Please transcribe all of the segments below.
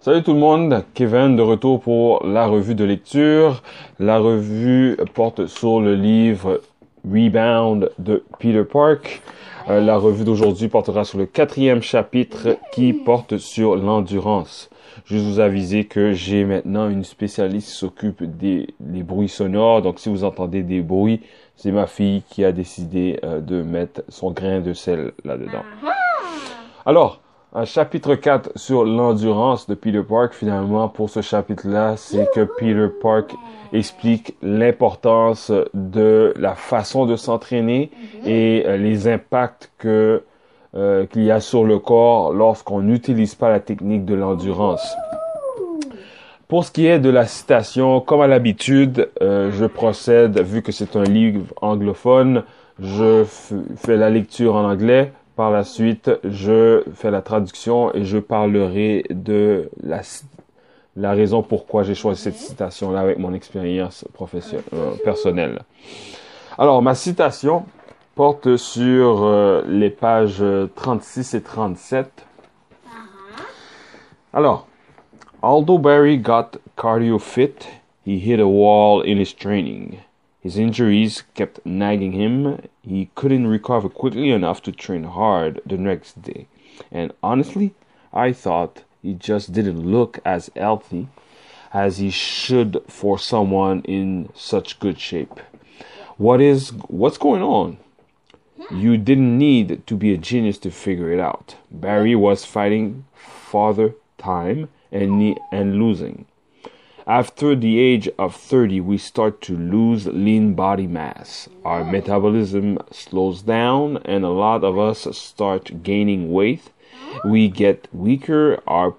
Salut tout le monde, Kevin de retour pour la revue de lecture. La revue porte sur le livre Rebound de Peter Park. Euh, la revue d'aujourd'hui portera sur le quatrième chapitre qui porte sur l'endurance. Juste vous aviser que j'ai maintenant une spécialiste qui s'occupe des, bruits sonores. Donc si vous entendez des bruits, c'est ma fille qui a décidé euh, de mettre son grain de sel là-dedans. Alors, un chapitre 4 sur l'endurance de Peter Park, finalement, pour ce chapitre-là, c'est que Peter Park explique l'importance de la façon de s'entraîner et euh, les impacts que euh, qu'il y a sur le corps lorsqu'on n'utilise pas la technique de l'endurance. Pour ce qui est de la citation, comme à l'habitude, euh, je procède, vu que c'est un livre anglophone, je fais la lecture en anglais, par la suite, je fais la traduction et je parlerai de la, la raison pourquoi j'ai choisi cette citation-là avec mon expérience professionnelle, euh, personnelle. Alors, ma citation porte sur euh, les pages 36 et 37. Alors, although Barry got cardio fit, he hit a wall in his training. His injuries kept nagging him. He couldn't recover quickly enough to train hard the next day. And honestly, I thought he just didn't look as healthy as he should for someone in such good shape. What is what's going on? You didn't need to be a genius to figure it out. Barry was fighting father time and and losing. After the age of 30, we start to lose lean body mass. Our metabolism slows down, and a lot of us start gaining weight. We get weaker, our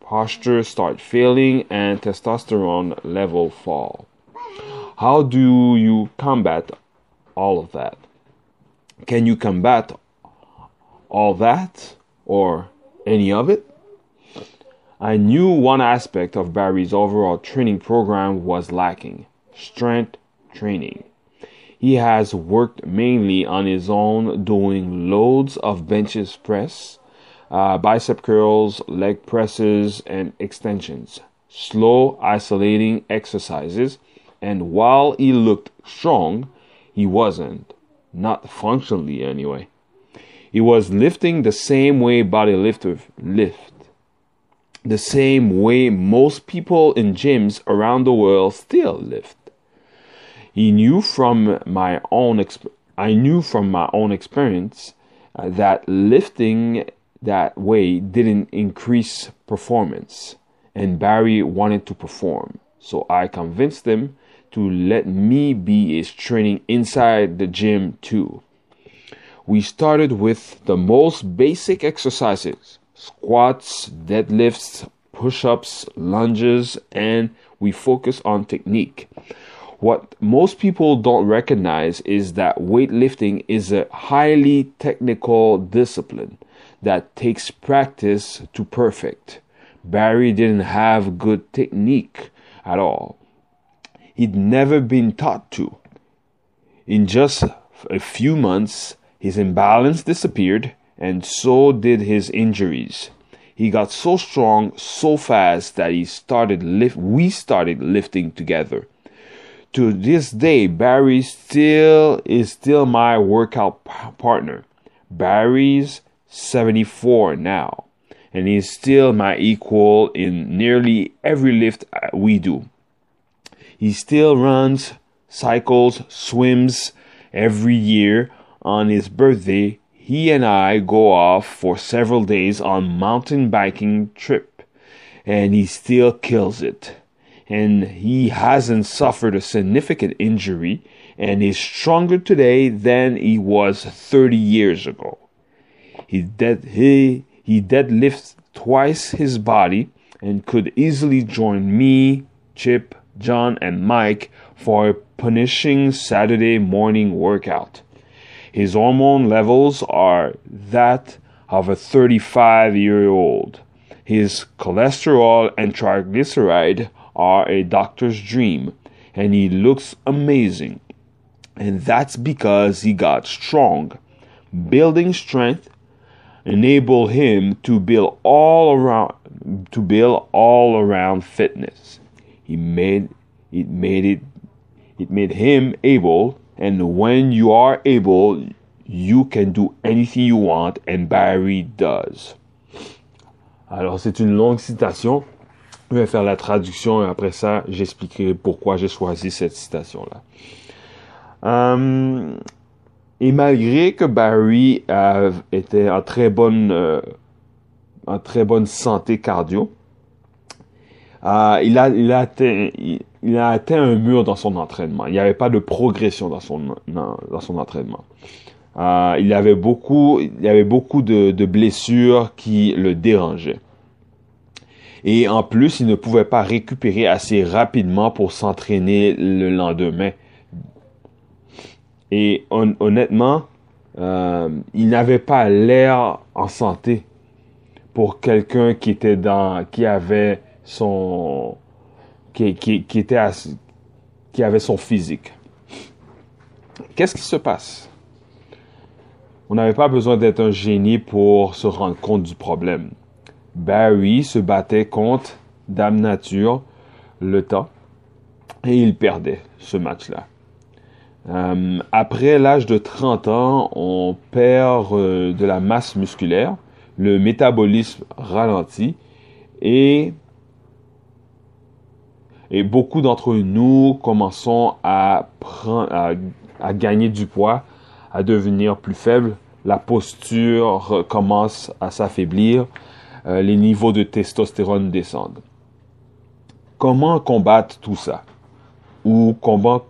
posture start failing, and testosterone level fall. How do you combat all of that? Can you combat all that or any of it? I knew one aspect of Barry's overall training program was lacking strength training. He has worked mainly on his own, doing loads of benches press, uh, bicep curls, leg presses, and extensions. Slow, isolating exercises, and while he looked strong, he wasn't. Not functionally, anyway. He was lifting the same way bodylifters lift the same way most people in gyms around the world still lift. He knew from my own exp- I knew from my own experience uh, that lifting that way didn't increase performance and Barry wanted to perform. So I convinced him to let me be his training inside the gym too. We started with the most basic exercises squats, deadlifts, push ups, lunges, and we focus on technique. What most people don't recognize is that weightlifting is a highly technical discipline that takes practice to perfect. Barry didn't have good technique at all. He'd never been taught to. In just a few months, his imbalance disappeared and so did his injuries. He got so strong so fast that he started lift we started lifting together. To this day, Barry still is still my workout partner. Barry's 74 now, and he's still my equal in nearly every lift uh, we do. He still runs, cycles, swims every year on his birthday he and I go off for several days on mountain biking trip and he still kills it. And he hasn't suffered a significant injury and is stronger today than he was 30 years ago. He dead he he deadlifts twice his body and could easily join me, Chip, John and Mike for a punishing Saturday morning workout. His hormone levels are that of a 35 year old. His cholesterol and triglyceride are a doctor's dream, and he looks amazing. And that's because he got strong. Building strength enable him to build all around to build all around fitness. He made it made it it made him able and when you are able you can do anything you want and Barry does. Alors c'est une longue citation. Je vais faire la traduction et après ça j'expliquerai pourquoi j'ai choisi cette citation là. Euh, et malgré que Barry était en très bonne, euh, en très bonne santé cardio, euh, il, a, il, a atteint, a atteint un mur dans son entraînement. Il n'y avait pas de progression dans son, entraînement. Euh, il avait beaucoup, il avait beaucoup de, blessures qui le dérangeaient. Et en plus, il ne pouvait pas récupérer assez rapidement pour s'entraîner le lendemain. Et honnêtement, euh, il n'avait pas l'air en santé pour quelqu'un qui avait son, qui, était, qui avait son physique. Qu'est-ce qui se passe? On n'avait pas besoin d'être un génie pour se rendre compte du problème. Barry se battait contre Dame Nature le temps et il perdait ce match-là. Euh, après l'âge de 30 ans, on perd euh, de la masse musculaire, le métabolisme ralentit et, et beaucoup d'entre nous commençons à, prendre, à, gagner du poids, à devenir plus faible. La posture commence à s'affaiblir, euh, les niveaux de testostérone descendent. Comment combattre tout ça? Ou comment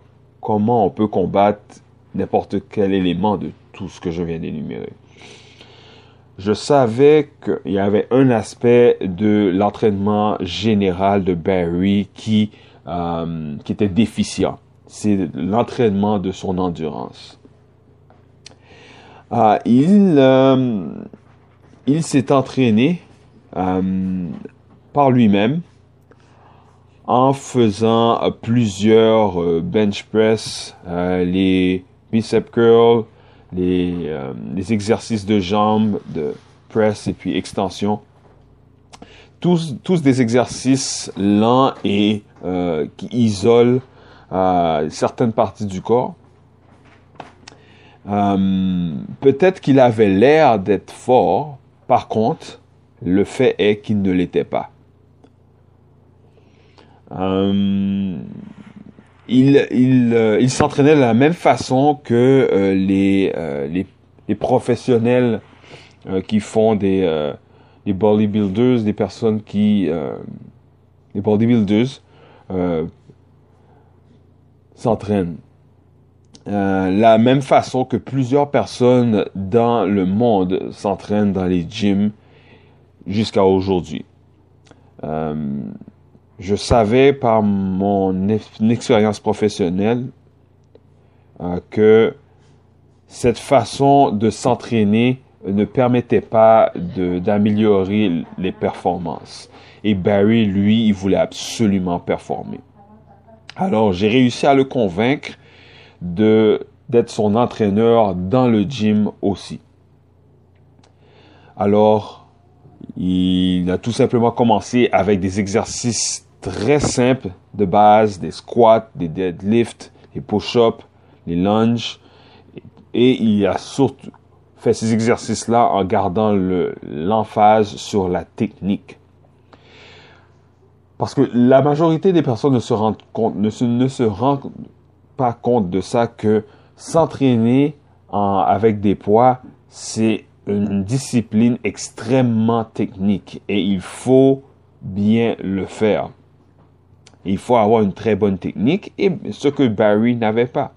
comment on peut combattre n'importe quel élément de tout ce que je viens d'énumérer? Je savais qu'il y avait un aspect de l'entraînement général de Barry qui, euh, était déficient. C'est l'entraînement de son endurance. Euh, il euh, il s'est entraîné par lui-même en faisant plusieurs bench press, les bicep curls, les, les, exercices de jambes, de press et puis extension. Tous, tous des exercices lents et qui isolent certaines parties du corps. Peut-être qu'il avait l'air d'être fort, par contre, le fait est qu'il ne l'était pas. Euh, il, euh, s'entraînait de la même façon que euh, les, les, les, professionnels qui font des, des bodybuilders, des personnes qui... des bodybuilders s'entraînent. la même façon que plusieurs personnes dans le monde s'entraînent dans les gyms jusqu'à aujourd'hui. Je savais par mon expérience professionnelle euh, que cette façon de s'entraîner ne permettait pas d'améliorer les performances. Et Barry, lui, il voulait absolument performer. Alors, j'ai réussi à le convaincre d'être son entraîneur dans le gym aussi. Alors, il a tout simplement commencé avec des exercices très simple de base, des squats, des deadlifts, des push-ups, les lunges. Et il a surtout fait ces exercices-là en gardant l'emphase sur la technique. Parce que la majorité des personnes ne se rendent compte, ne se, ne se rendent pas compte de ça que s'entraîner avec des poids, c'est une discipline extrêmement technique et il faut bien le faire. Il faut avoir une très bonne technique et ce que Barry n'avait pas.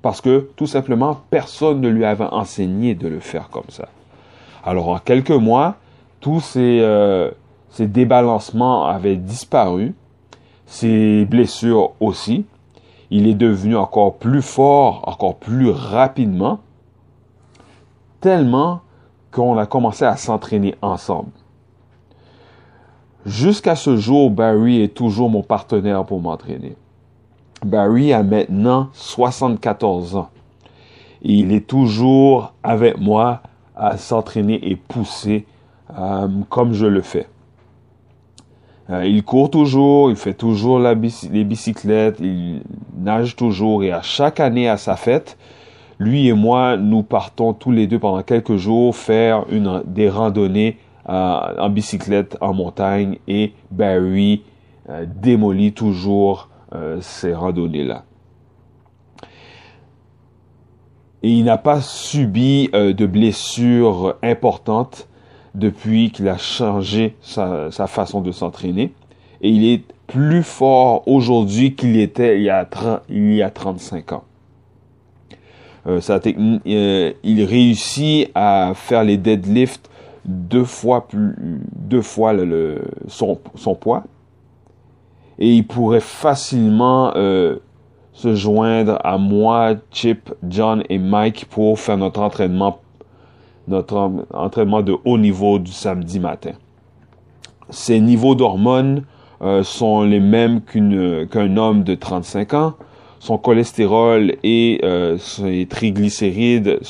Parce que tout simplement, personne ne lui avait enseigné de le faire comme ça. Alors en quelques mois, tous ces, euh, débalancements avaient disparu, ses blessures aussi. Il est devenu encore plus fort, encore plus rapidement, tellement qu'on a commencé à s'entraîner ensemble. Jusqu'à ce jour, Barry est toujours mon partenaire pour m'entraîner. Barry a maintenant 74 ans. il est toujours avec moi à s'entraîner et pousser euh, comme je le fais. Euh, il court toujours, il fait toujours les bicyclettes, il nage toujours et à chaque année à sa fête, lui et moi, nous partons tous les deux pendant quelques jours faire une, des randonnées en bicyclette en montagne et Barry démolit toujours ces randonnées-là. Et il n'a pas subi de blessures importantes depuis qu'il a changé sa, façon de s'entraîner. Et il est plus fort aujourd'hui qu'il était il y a, 30, il y a 35 ans. Euh, euh, il réussit à faire les deadlifts deux fois plus, deux fois le, son, son, poids. Et il pourrait facilement euh, se joindre à moi, Chip, John et Mike pour faire notre entraînement notre entraînement de haut niveau du samedi matin. Ces niveaux d'hormones euh, sont les mêmes qu'un homme de 35 ans. Son cholestérol et euh, ses triglycérides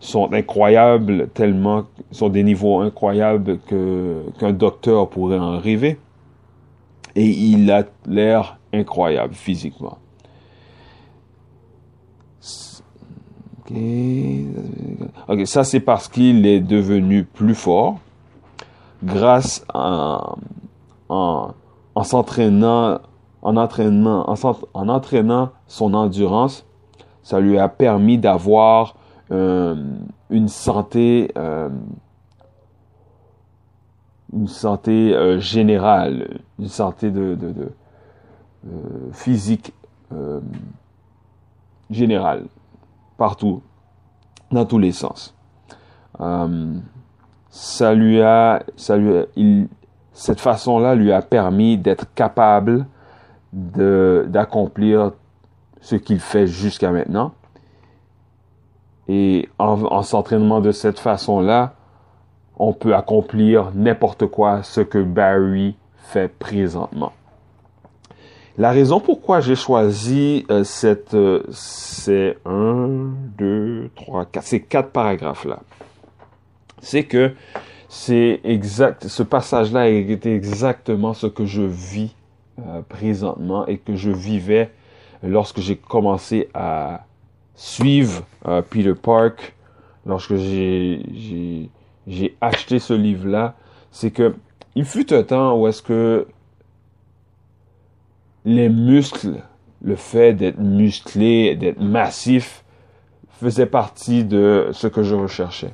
sont incroyables, tellement sont des niveaux incroyables que qu'un docteur pourrait en rêver. Et il a l'air incroyable physiquement. Ok, ça c'est parce qu'il est devenu plus fort grâce à, en, en s'entraînant, en entraînant, en, en, entraînant son endurance, ça lui a permis d'avoir une santé, euh, une santé euh, générale, une santé de, euh, physique euh, générale partout, dans tous les sens. Euh, ça lui a, ça lui cette façon-là lui a permis d'être capable d'accomplir ce qu'il fait jusqu'à maintenant. Et en, en s'entraînement de cette façon-là, on peut accomplir n'importe quoi ce que Barry fait présentement. La raison pourquoi j'ai choisi euh, cette, euh, c'est un, deux, trois, quatre, ces quatre paragraphes-là, c'est que c'est exact, ce passage-là est exactement ce que je vis euh, présentement et que je vivais lorsque j'ai commencé à suivre Peter Park, lorsque j'ai, j'ai acheté ce livre-là, c'est que il fut un temps où est-ce que les muscles, le fait d'être musclé, d'être massif, faisait partie de ce que je recherchais.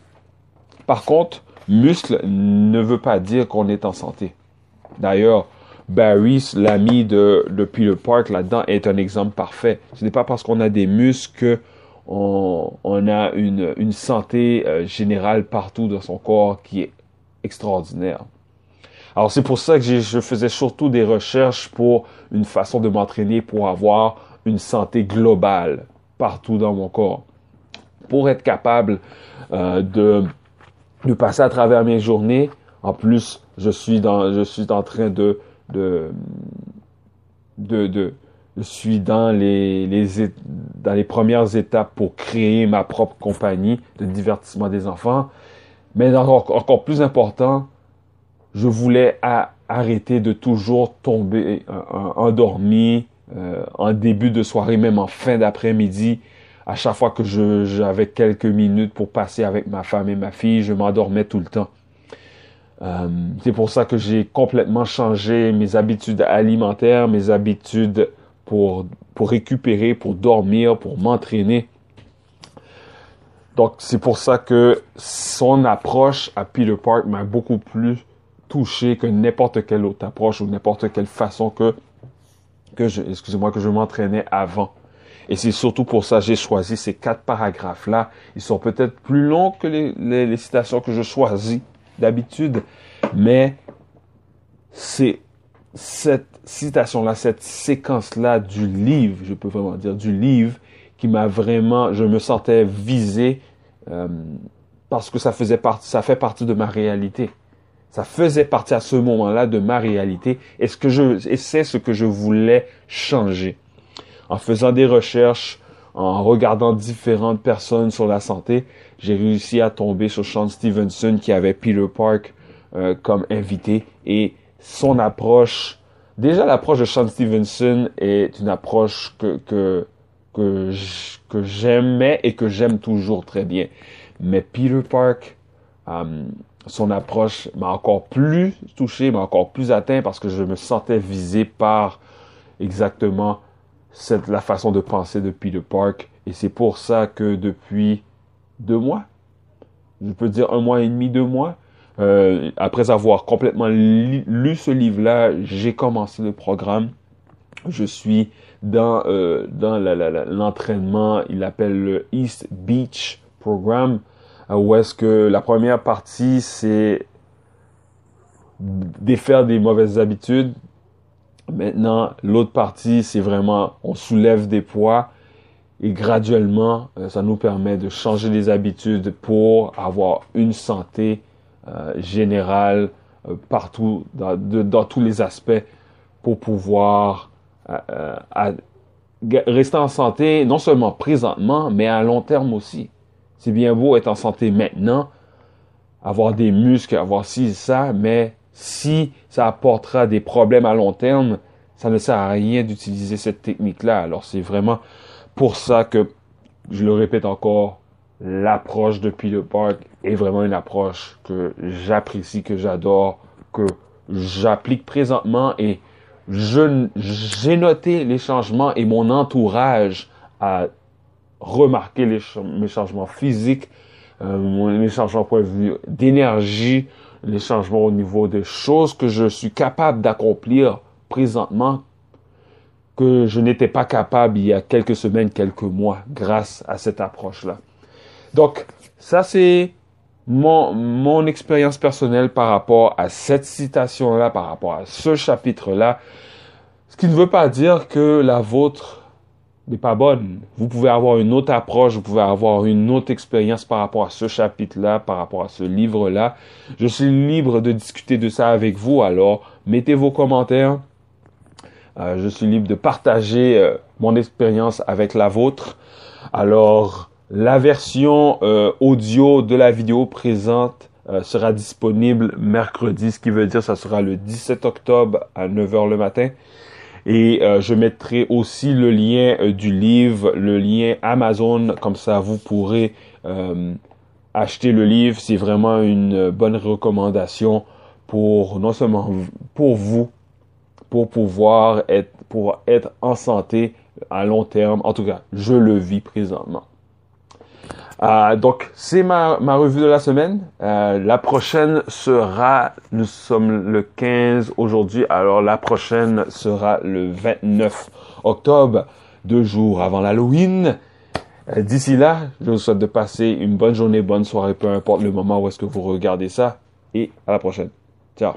Par contre, muscle ne veut pas dire qu'on est en santé. D'ailleurs, Barry, l'ami de, de, Peter Park là-dedans, est un exemple parfait. Ce n'est pas parce qu'on a des muscles qu'on on a une, une santé euh, générale partout dans son corps qui est extraordinaire. Alors c'est pour ça que je faisais surtout des recherches pour une façon de m'entraîner pour avoir une santé globale partout dans mon corps. Pour être capable euh, de, de passer à travers mes journées. En plus, je suis dans, je suis en train de, de, de, de je suis dans les, dans les premières étapes pour créer ma propre compagnie de divertissement des enfants. Mais encore, encore plus important, je voulais arrêter de toujours tomber euh, endormi euh, en début de soirée, même en fin d'après-midi. À chaque fois que j'avais quelques minutes pour passer avec ma femme et ma fille, je m'endormais tout le temps. Euh, c'est pour ça que j'ai complètement changé mes habitudes alimentaires, mes habitudes pour, pour récupérer, pour dormir, pour m'entraîner. Donc c'est pour ça que son approche à Peter Park m'a beaucoup plus touché que n'importe quelle autre approche ou n'importe quelle façon que, que je, excusez-moi, que je m'entraînais avant. Et c'est surtout pour ça que j'ai choisi ces quatre paragraphes-là. Ils sont peut-être plus longs que les, les, citations que je choisis d'habitude, mais c'est cette citation-là, cette séquence-là du livre, je peux vraiment dire du livre, qui m'a vraiment, je me sentais visé euh, parce que ça faisait partie, ça fait partie de ma réalité. Ça faisait partie à ce moment-là de ma réalité et ce que je, et c'est ce que je voulais changer. En faisant des recherches en regardant différentes personnes sur la santé, j'ai réussi à tomber sur Sean Stevenson qui avait Peter Park euh, comme invité et son approche, déjà l'approche de Sean Stevenson est une approche que, que, que, j'aimais et que j'aime toujours très bien. Mais Peter Park, euh, son approche m'a encore plus touché, m'a encore plus atteint parce que je me sentais visé par exactement cette, la façon de penser de Peter Park. Et c'est pour ça que depuis deux mois, je peux dire un mois et demi, deux mois, euh, après avoir complètement lu ce livre-là, j'ai commencé le programme. Je suis dans euh, dans l'entraînement, il appelle le East Beach Program, euh, où est-ce que la première partie c'est défaire des mauvaises habitudes. Maintenant, l'autre partie c'est vraiment on soulève des poids et graduellement ça nous permet de changer des habitudes pour avoir une santé euh, général euh, partout, dans, tous les aspects, pour pouvoir euh, rester en santé, non seulement présentement, mais à long terme aussi. C'est bien beau être en santé maintenant, avoir des muscles, avoir ci, ça, mais si ça apportera des problèmes à long terme, ça ne sert à rien d'utiliser cette technique-là. Alors c'est vraiment pour ça que, je le répète encore, l'approche de Peter Park est vraiment une approche que j'apprécie, que j'adore, que j'applique présentement et je, j'ai noté les changements et mon entourage a remarqué les, mes changements physiques, euh, mes changements point de vue d'énergie, les changements au niveau des choses que je suis capable d'accomplir présentement que je n'étais pas capable il y a quelques semaines, quelques mois grâce à cette approche-là. Donc, ça c'est mon, mon expérience personnelle par rapport à cette citation-là, par rapport à ce chapitre-là. Ce qui ne veut pas dire que la vôtre n'est pas bonne. Vous pouvez avoir une autre approche, vous pouvez avoir une autre expérience par rapport à ce chapitre-là, par rapport à ce livre-là. Je suis libre de discuter de ça avec vous, alors mettez vos commentaires. Euh, je suis libre de partager euh, mon expérience avec la vôtre. Alors, la version euh, audio de la vidéo présente euh, sera disponible mercredi, ce qui veut dire que ça sera le 17 octobre à 9h le matin. Et euh, je mettrai aussi le lien du livre, le lien Amazon, comme ça vous pourrez acheter le livre. C'est vraiment une bonne recommandation pour non seulement pour vous, pour pouvoir être pour être en santé à long terme. En tout cas, je le vis présentement. Euh, donc, c'est ma, ma, revue de la semaine. Euh, la prochaine sera, nous sommes le 15 aujourd'hui, alors la prochaine sera le 29 octobre, deux jours avant l'Halloween. Euh, d'ici là, je vous souhaite de passer une bonne journée, bonne soirée, peu importe le moment où est-ce que vous regardez ça. Et à la prochaine. Ciao.